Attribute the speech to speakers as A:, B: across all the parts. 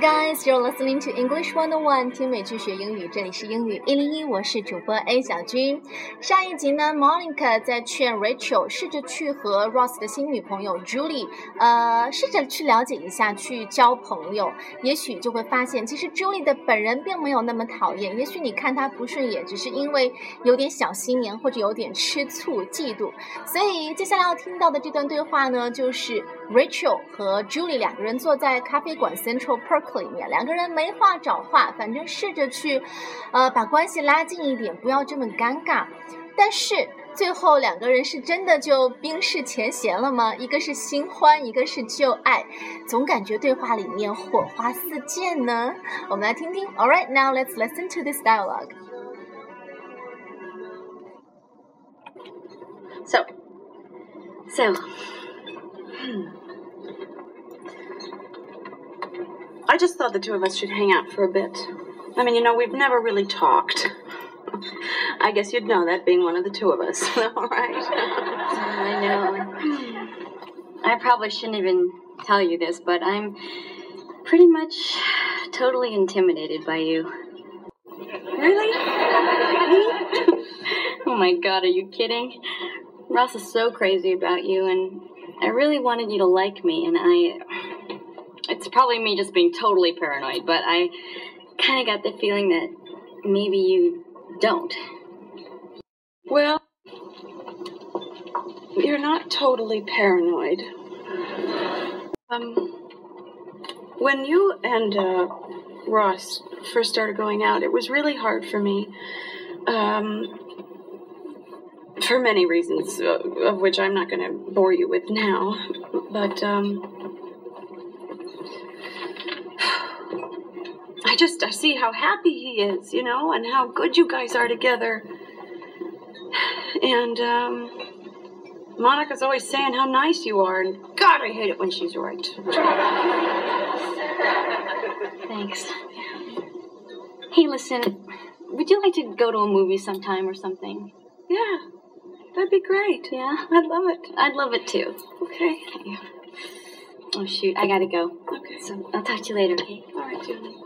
A: Guys, you're listening to English One on One，听美剧学英语，这里是英语一零一，我是主播 A 小军。上一集呢，Monica 在劝 Rachel 试着去和 Ross 的新女朋友 Julie，呃，试着去了解一下，去交朋友，也许就会发现，其实 Julie 的本人并没有那么讨厌，也许你看她不顺眼，只是因为有点小心眼或者有点吃醋、嫉妒。所以接下来要听到的这段对话呢，就是 Rachel 和 Julie 两个人坐在咖啡馆 Central Park 里面，两个人没话找话，反正试着去，呃，把关系拉近一点，不要这么尴尬。但是最后两个人是真的就冰释前嫌了吗？一个是新欢，一个是旧爱，总感觉对话里面火花四溅呢。我们来听听。All right, now let's listen to this dialogue.
B: So, so, hmm. I just thought the two of us should hang out for a bit. I mean, you know, we've never really talked. I guess you'd know that being one of the two of us, all right?
C: I know. I probably shouldn't even tell you this, but I'm pretty much totally intimidated by you.
B: Really?
C: oh my god, are you kidding? Ross is so crazy about you, and I really wanted you to like me, and I. It's probably me just being totally paranoid, but I kind of got the feeling that maybe you don't.
B: Well, you're not totally paranoid. Um, when you and uh, Ross first started going out, it was really hard for me. Um, for many reasons, uh, of which I'm not going to bore you with now. But, um, just I see how happy he is, you know, and how good you guys are together. And um, Monica's always saying how nice you are, and God, I hate it when she's right.
C: Thanks. Hey, listen, would you like to go to a movie sometime or something?
B: Yeah, that'd be great.
C: Yeah?
B: I'd love it.
C: I'd love it too.
B: Okay.
C: Okay. Oh, shoot, I gotta go.
B: Okay.
C: So I'll talk to you later, okay?
B: All right, Julie.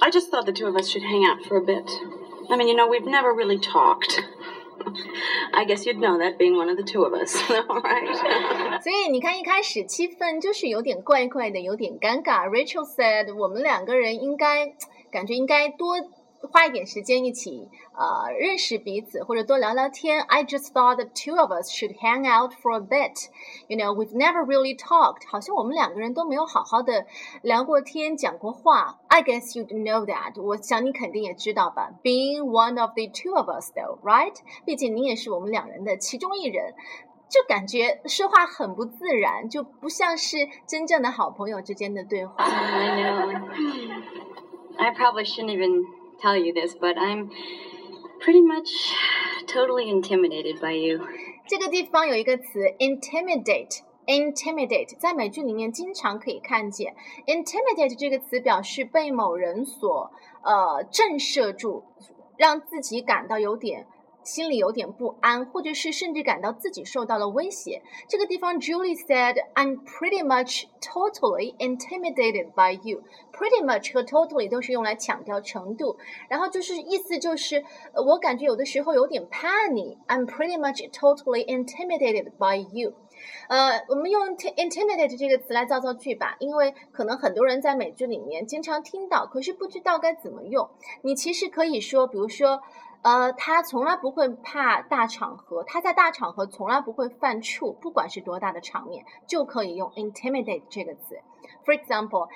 B: I just thought the two of us should hang out for a bit. I mean, you know, we've never really talked. I guess you'd know that being one of the two of us, all right?
A: 所以你看，一开始气氛就是有点怪怪的，有点尴尬。Rachel said，我们两个人应该感觉应该多 花一点时间一起呃认识彼此，或者多聊聊天。I just thought the two of us should hang out for a bit. You know, we've never really talked. 好像我们两个人都没有好好的聊过天，讲过话。I guess you'd know that. 我想你肯定也知道吧。Being one of the two of us, though, right? 毕竟你也是我们两人的其中一人。就感觉说话很不自然，就不像是真正的好朋友之间的对话。
C: I know. I probably shouldn't even Tell you this, but I'm pretty much totally intimidated by you.
A: 这个地方有一个词 intimidate。intimidate 在美剧里面经常可以看见，intimidate 这个词表示被某人所呃震慑住，让自己感到有点心里有点不安，或者是甚至感到自己受到了威胁。这个地方 Julie said, "I'm pretty much totally intimidated by you." Pretty much 和 totally 都是用来强调程度，然后就是意思就是，我感觉有的时候有点怕你。I'm pretty much totally intimidated by you. 呃，我们用 intimidate 这个词来造造句吧，因为可能很多人在美剧里面经常听到，可是不知道该怎么用。你其实可以说，比如说，呃，他从来不会怕大场合，他在大场合从来不会犯怵，不管是多大的场面，就可以用 intimidate 这个词。For example,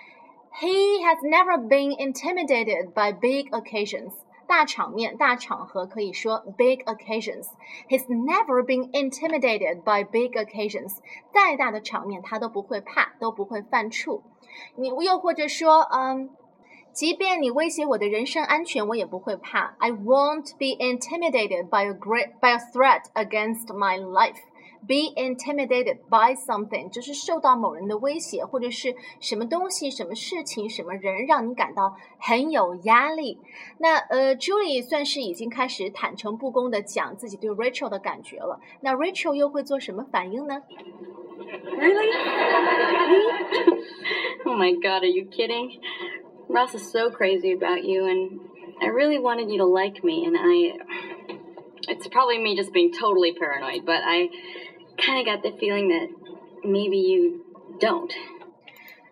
A: he has never been intimidated by big occasions. 大场面、大场合可以说 big occasions。He's never been intimidated by big occasions。再大的场面他都不会怕，都不会犯怵。你又或者说，嗯。即便你威胁我的人身安全，我也不会怕。I won't be intimidated by a great by a threat against my life. Be intimidated by something，就是受到某人的威胁，或者是什么东西、什么事情、什么人让你感到很有压力。那呃，Julie 算是已经开始坦诚不公的讲自己对 Rachel 的感觉了。那 Rachel 又会做什么反应呢
B: ？Really?
C: oh my God, are you kidding? Ross is so crazy about you, and I really wanted you to like me, and I. It's probably me just being totally paranoid, but I kind of got the feeling that maybe you don't.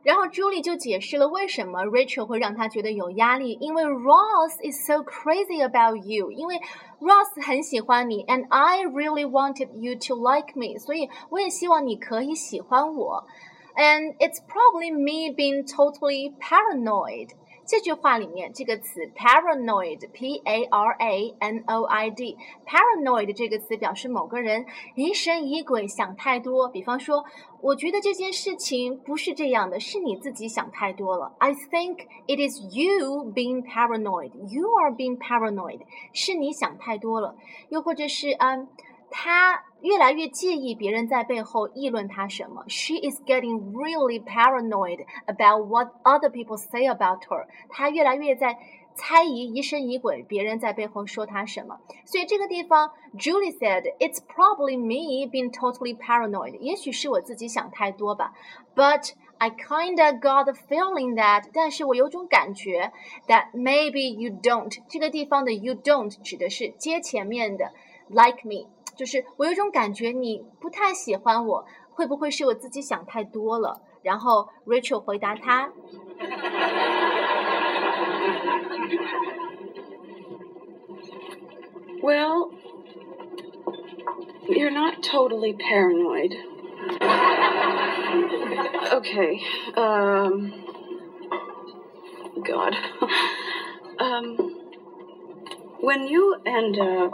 A: 然后 Julie 就解释了为什么 Rachel 会让她觉得有压力，因为 Ross is so crazy about you，因为 Ross 很喜欢你，and I really wanted you to like me，所以我也希望你可以喜欢我。 and it's probably me being totally paranoid. 这句话里面这个词 paranoid，p a r a n o i d，paranoid 这个词表示某个人疑神疑鬼，想太多。比方说，我觉得这件事情不是这样的，是你自己想太多了。I think it is you being paranoid. You are being paranoid，是你想太多了。又或者是嗯。她 越来越介意别人在背后议论她什么。She is getting really paranoid about what other people say about her。她越来越在猜疑、疑神疑鬼，别人在背后说她什么。所以这个地方，Julie said, "It's probably me being totally paranoid." 也许是我自己想太多吧。But I kinda got the feeling that，但是我有种感觉，that maybe you don't。这个地方的 you don't 指的是接前面的 like me。 就是我有种感觉，你不太喜欢我，会不会是我自己想太多了？然后 Rachel 回答他：“
B: Well, you're not totally paranoid. Okay. Um. God. Um. When you and uh,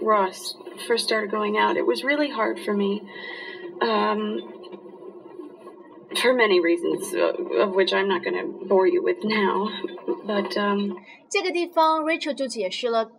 B: Ross first started going out, it was really hard for me. Um, for many reasons, uh, of which I'm not going to bore you with now. But um,
A: 这个地方 Rachel 就解释了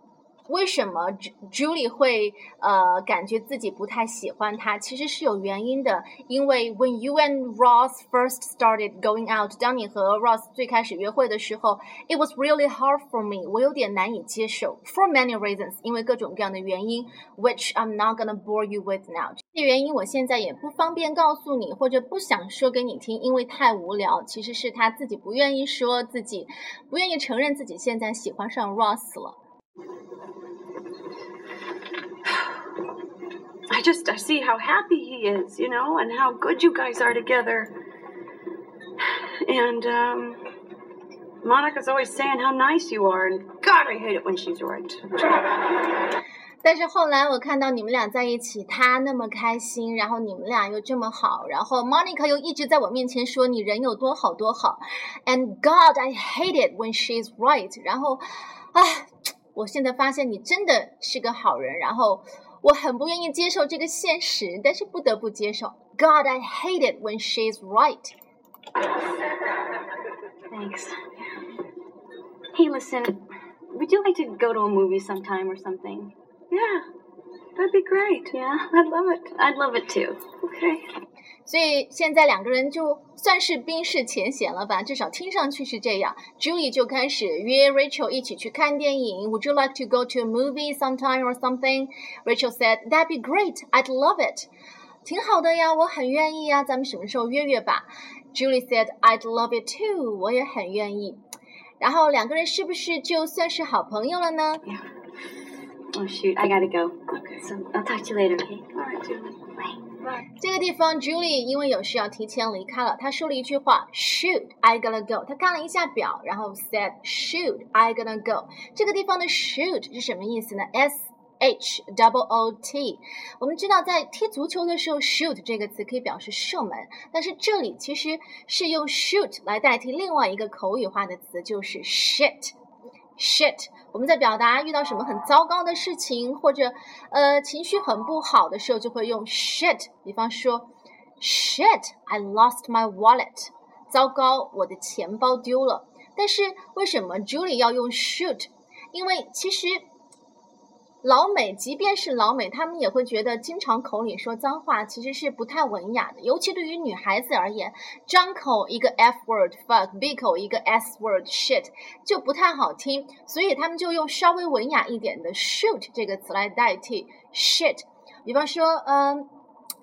A: 为什么 Julie 会呃感觉自己不太喜欢他，其实是有原因的。因为 When you and Ross first started going out，当你和 Ross 最开始约会的时候，It was really hard for me，我有点难以接受。For many reasons，因为各种各样的原因，which I'm not gonna bore you with now。这些原因我现在也不方便告诉你，或者不想说给你听，因为太无聊。其实是他自己不愿意说，自己不愿意承认自己现在喜欢上 Ross 了。
B: I just I see how happy he is, you know, and how good you guys are together. And um Monica's always saying how nice you are, and God, I hate it when she's right.
A: 但是后来我看到你们俩在一起，他那么开心，然后你们俩又这么好，然后 Monica 又一直在我面前说你人有多好多好，and God I hate it when she's right。然后，啊，我现在发现你真的是个好人，然后 我很不愿意接受这个现实，但是不得不接受。God, I hate it when she's right.
C: Thanks. Hey, listen, would you like to go to a movie sometime or something?
B: Yeah, that'd be great.
C: Yeah,
B: I'd love it.
C: I'd love it too.
B: Okay.
A: 所以现在两个人就算是冰释前嫌了吧，至少听上去是这样。Julie 就开始约 Rachel 一起去看电影。Would you like to go to a movie sometime or something? Rachel said, "That'd be great. I'd love it." 挺好的呀，我很愿意呀，咱们什么时候约约吧？Julie said, "I'd love it too." 我也很愿意。然后两个人是不是就算是好朋友了呢
C: ？Oh shoot, I gotta go. Okay, so I'll talk to you later. Okay.
B: All right, Julie.
C: Bye.
A: 这个地方，Julie 因为有事要提前离开了，她说了一句话：“Shoot, I gotta go。”她看了一下表，然后 said “Shoot, I gotta go。”这个地方的 “shoot” 是什么意思呢？S H double O T。我们知道，在踢足球的时候，“shoot” 这个词可以表示射门，但是这里其实是用 “shoot” 来代替另外一个口语化的词，就是 “shit”。shit 我们在表达遇到什么很糟糕的事情，或者呃情绪很不好的时候，就会用 shit。比方说，shit，I lost my wallet。糟糕，我的钱包丢了。但是为什么 Julie 要用 shoot？因为其实。老美，即便是老美，他们也会觉得经常口里说脏话其实是不太文雅的，尤其对于女孩子而言，张口一个 f word fuck，闭口一个 s word shit 就不太好听，所以他们就用稍微文雅一点的 shoot 这个词来代替 shit。比方说，嗯。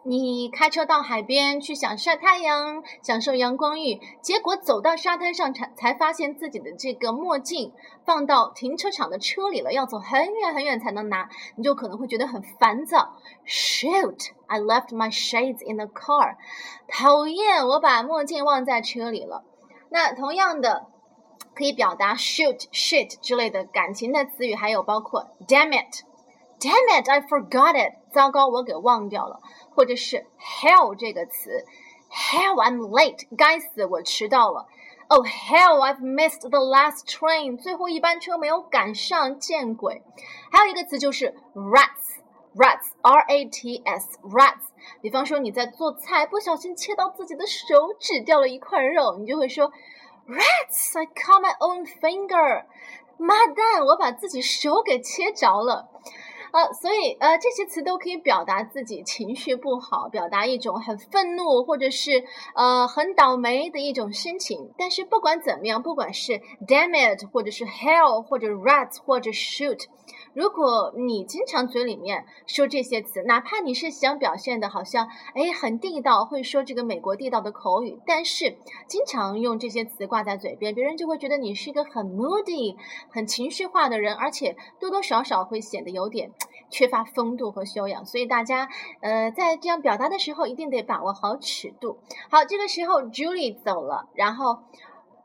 A: 你开车到海边去想晒太阳，享受阳光浴，结果走到沙滩上才才发现自己的这个墨镜放到停车场的车里了，要走很远很远才能拿，你就可能会觉得很烦躁。Shoot! I left my shades in the car. 讨厌，我把墨镜忘在车里了。那同样的，可以表达 shoot、shit 之类的感情的词语，还有包括 damn it。Damn it! I forgot it. 糟糕，我给忘掉了。或者是 hell 这个词，hell I'm late，该死，我迟到了。Oh hell I've missed the last train，最后一班车没有赶上，见鬼。还有一个词就是 rats，rats，r a t s，rats。比方说你在做菜，不小心切到自己的手指，掉了一块肉，你就会说 rats，I cut my own finger。妈蛋，我把自己手给切着了。呃，所以呃，这些词都可以表达自己情绪不好，表达一种很愤怒或者是呃很倒霉的一种心情。但是不管怎么样，不管是 damn it，或者是 hell，或者 rat，或者 shoot。如果你经常嘴里面说这些词，哪怕你是想表现的好像哎很地道，会说这个美国地道的口语，但是经常用这些词挂在嘴边，别人就会觉得你是一个很 moody、很情绪化的人，而且多多少少会显得有点缺乏风度和修养。所以大家呃在这样表达的时候，一定得把握好尺度。好，这个时候 Julie 走了，然后。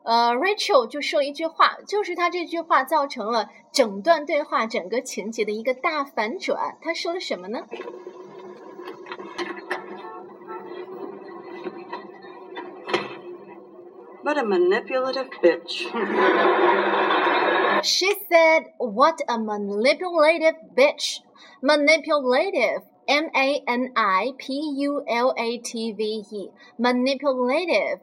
A: 呃，Rachel 就说了一句话，就是他这句话造成了整段对话、整个情节的一个大反转。他说了什么呢？
B: What a manipulative bitch.
A: She said, What a manipulative bitch. Manipulative. M A N I P U L A T V E. Manipulative.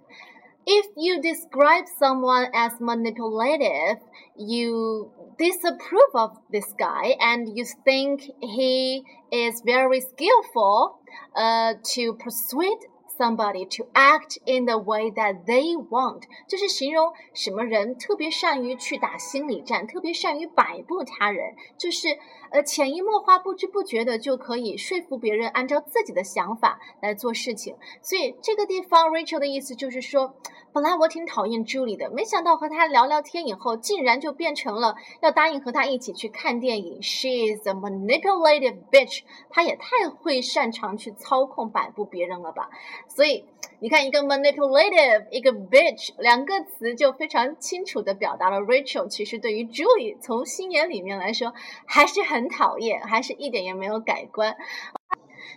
A: If you describe someone as manipulative, you disapprove of this guy and you think he is very skillful uh, to persuade somebody to act in the way that they want，就是形容什么人特别善于去打心理战，特别善于摆布他人，就是呃潜移默化、不知不觉的就可以说服别人按照自己的想法来做事情。所以这个地方 Rachel 的意思就是说，本来我挺讨厌 Julie 的，没想到和她聊聊天以后，竟然就变成了要答应和她一起去看电影。She is a manipulative bitch，她也太会擅长去操控、摆布别人了吧。所以你看，一个 manipulative，一个 bitch，两个词就非常清楚的表达了 Rachel 其实对于 Julie 从心眼里面来说还是很讨厌，还是一点也没有改观。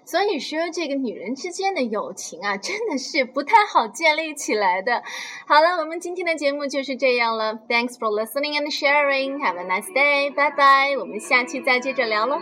A: 所以说，这个女人之间的友情啊，真的是不太好建立起来的。好了，我们今天的节目就是这样了。Thanks for listening and sharing. Have a nice day. Bye bye.，我们下期再接着聊喽。